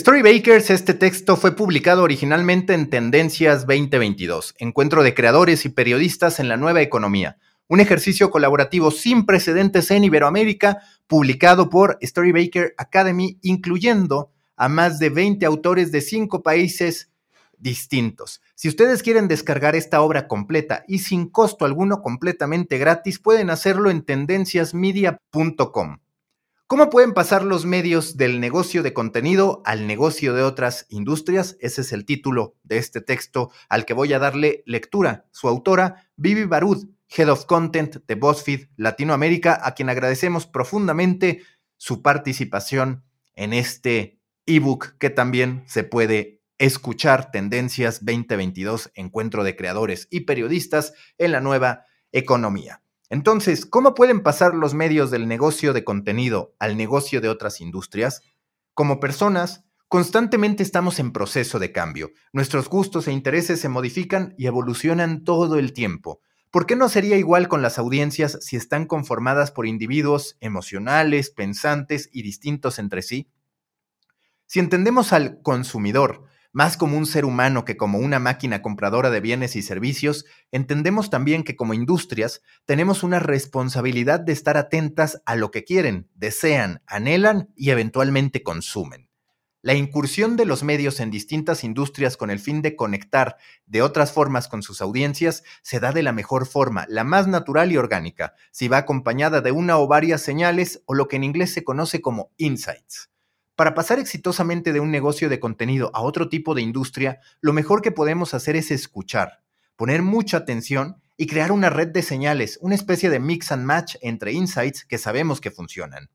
Storybakers, este texto fue publicado originalmente en Tendencias 2022, Encuentro de Creadores y Periodistas en la Nueva Economía, un ejercicio colaborativo sin precedentes en Iberoamérica, publicado por Storybaker Academy, incluyendo a más de 20 autores de cinco países distintos. Si ustedes quieren descargar esta obra completa y sin costo alguno, completamente gratis, pueden hacerlo en tendenciasmedia.com. ¿Cómo pueden pasar los medios del negocio de contenido al negocio de otras industrias? Ese es el título de este texto al que voy a darle lectura. Su autora, Vivi Barud, Head of Content de BuzzFeed Latinoamérica, a quien agradecemos profundamente su participación en este ebook que también se puede escuchar Tendencias 2022, Encuentro de Creadores y Periodistas en la Nueva Economía. Entonces, ¿cómo pueden pasar los medios del negocio de contenido al negocio de otras industrias? Como personas, constantemente estamos en proceso de cambio. Nuestros gustos e intereses se modifican y evolucionan todo el tiempo. ¿Por qué no sería igual con las audiencias si están conformadas por individuos emocionales, pensantes y distintos entre sí? Si entendemos al consumidor más como un ser humano que como una máquina compradora de bienes y servicios, entendemos también que como industrias tenemos una responsabilidad de estar atentas a lo que quieren, desean, anhelan y eventualmente consumen. La incursión de los medios en distintas industrias con el fin de conectar de otras formas con sus audiencias se da de la mejor forma, la más natural y orgánica, si va acompañada de una o varias señales o lo que en inglés se conoce como insights. Para pasar exitosamente de un negocio de contenido a otro tipo de industria, lo mejor que podemos hacer es escuchar, poner mucha atención y crear una red de señales, una especie de mix and match entre insights que sabemos que funcionan.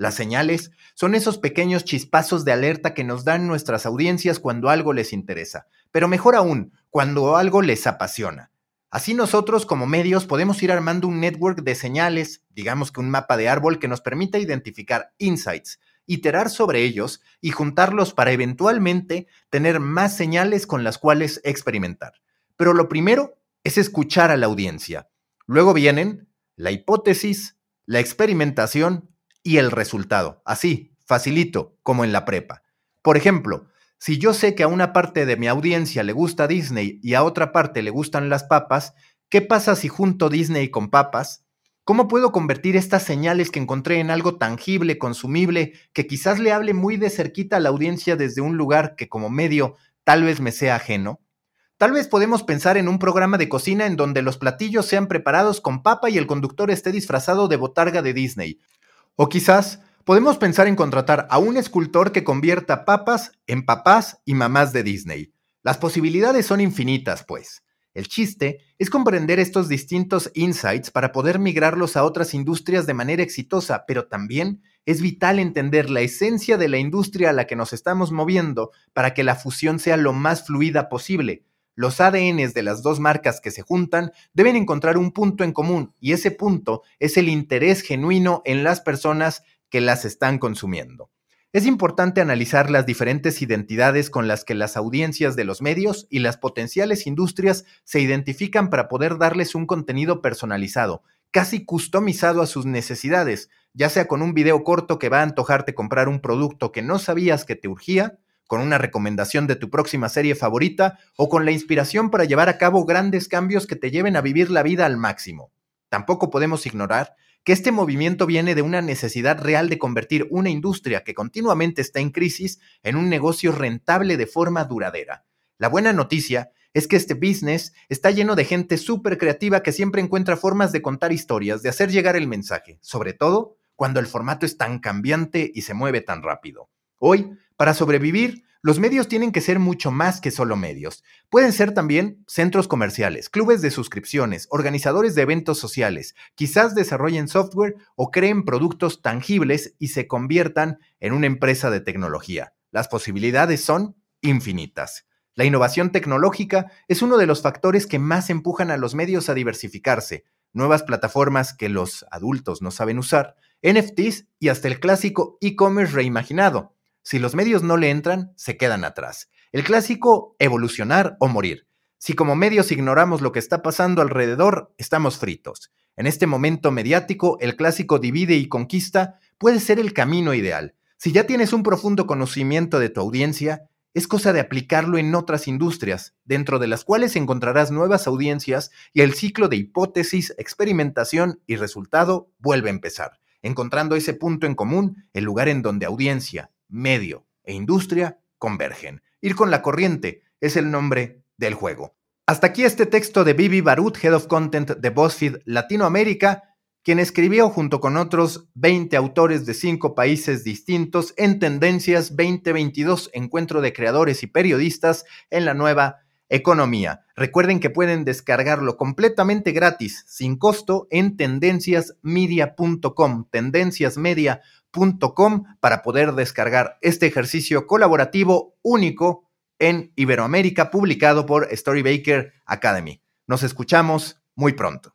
Las señales son esos pequeños chispazos de alerta que nos dan nuestras audiencias cuando algo les interesa, pero mejor aún, cuando algo les apasiona. Así nosotros como medios podemos ir armando un network de señales, digamos que un mapa de árbol que nos permita identificar insights, iterar sobre ellos y juntarlos para eventualmente tener más señales con las cuales experimentar. Pero lo primero es escuchar a la audiencia. Luego vienen la hipótesis, la experimentación y el resultado. Así, facilito, como en la prepa. Por ejemplo, si yo sé que a una parte de mi audiencia le gusta Disney y a otra parte le gustan las papas, ¿qué pasa si junto Disney con papas? ¿Cómo puedo convertir estas señales que encontré en algo tangible, consumible, que quizás le hable muy de cerquita a la audiencia desde un lugar que como medio tal vez me sea ajeno? Tal vez podemos pensar en un programa de cocina en donde los platillos sean preparados con papa y el conductor esté disfrazado de botarga de Disney. O quizás podemos pensar en contratar a un escultor que convierta papas en papás y mamás de Disney. Las posibilidades son infinitas, pues. El chiste es comprender estos distintos insights para poder migrarlos a otras industrias de manera exitosa, pero también es vital entender la esencia de la industria a la que nos estamos moviendo para que la fusión sea lo más fluida posible. Los ADNs de las dos marcas que se juntan deben encontrar un punto en común y ese punto es el interés genuino en las personas que las están consumiendo. Es importante analizar las diferentes identidades con las que las audiencias de los medios y las potenciales industrias se identifican para poder darles un contenido personalizado, casi customizado a sus necesidades, ya sea con un video corto que va a antojarte comprar un producto que no sabías que te urgía, con una recomendación de tu próxima serie favorita o con la inspiración para llevar a cabo grandes cambios que te lleven a vivir la vida al máximo. Tampoco podemos ignorar que este movimiento viene de una necesidad real de convertir una industria que continuamente está en crisis en un negocio rentable de forma duradera. La buena noticia es que este business está lleno de gente súper creativa que siempre encuentra formas de contar historias, de hacer llegar el mensaje, sobre todo cuando el formato es tan cambiante y se mueve tan rápido. Hoy, para sobrevivir, los medios tienen que ser mucho más que solo medios. Pueden ser también centros comerciales, clubes de suscripciones, organizadores de eventos sociales, quizás desarrollen software o creen productos tangibles y se conviertan en una empresa de tecnología. Las posibilidades son infinitas. La innovación tecnológica es uno de los factores que más empujan a los medios a diversificarse, nuevas plataformas que los adultos no saben usar, NFTs y hasta el clásico e-commerce reimaginado. Si los medios no le entran, se quedan atrás. El clásico evolucionar o morir. Si como medios ignoramos lo que está pasando alrededor, estamos fritos. En este momento mediático, el clásico divide y conquista puede ser el camino ideal. Si ya tienes un profundo conocimiento de tu audiencia, es cosa de aplicarlo en otras industrias, dentro de las cuales encontrarás nuevas audiencias y el ciclo de hipótesis, experimentación y resultado vuelve a empezar, encontrando ese punto en común, el lugar en donde audiencia, medio e industria convergen. Ir con la corriente es el nombre del juego. Hasta aquí este texto de Bibi Barut, Head of Content de BuzzFeed Latinoamérica, quien escribió junto con otros 20 autores de cinco países distintos en Tendencias 2022, Encuentro de Creadores y Periodistas en la Nueva Economía. Recuerden que pueden descargarlo completamente gratis, sin costo, en tendenciasmedia.com, tendenciasmedia.com, para poder descargar este ejercicio colaborativo único en Iberoamérica, publicado por Storybaker Academy. Nos escuchamos muy pronto.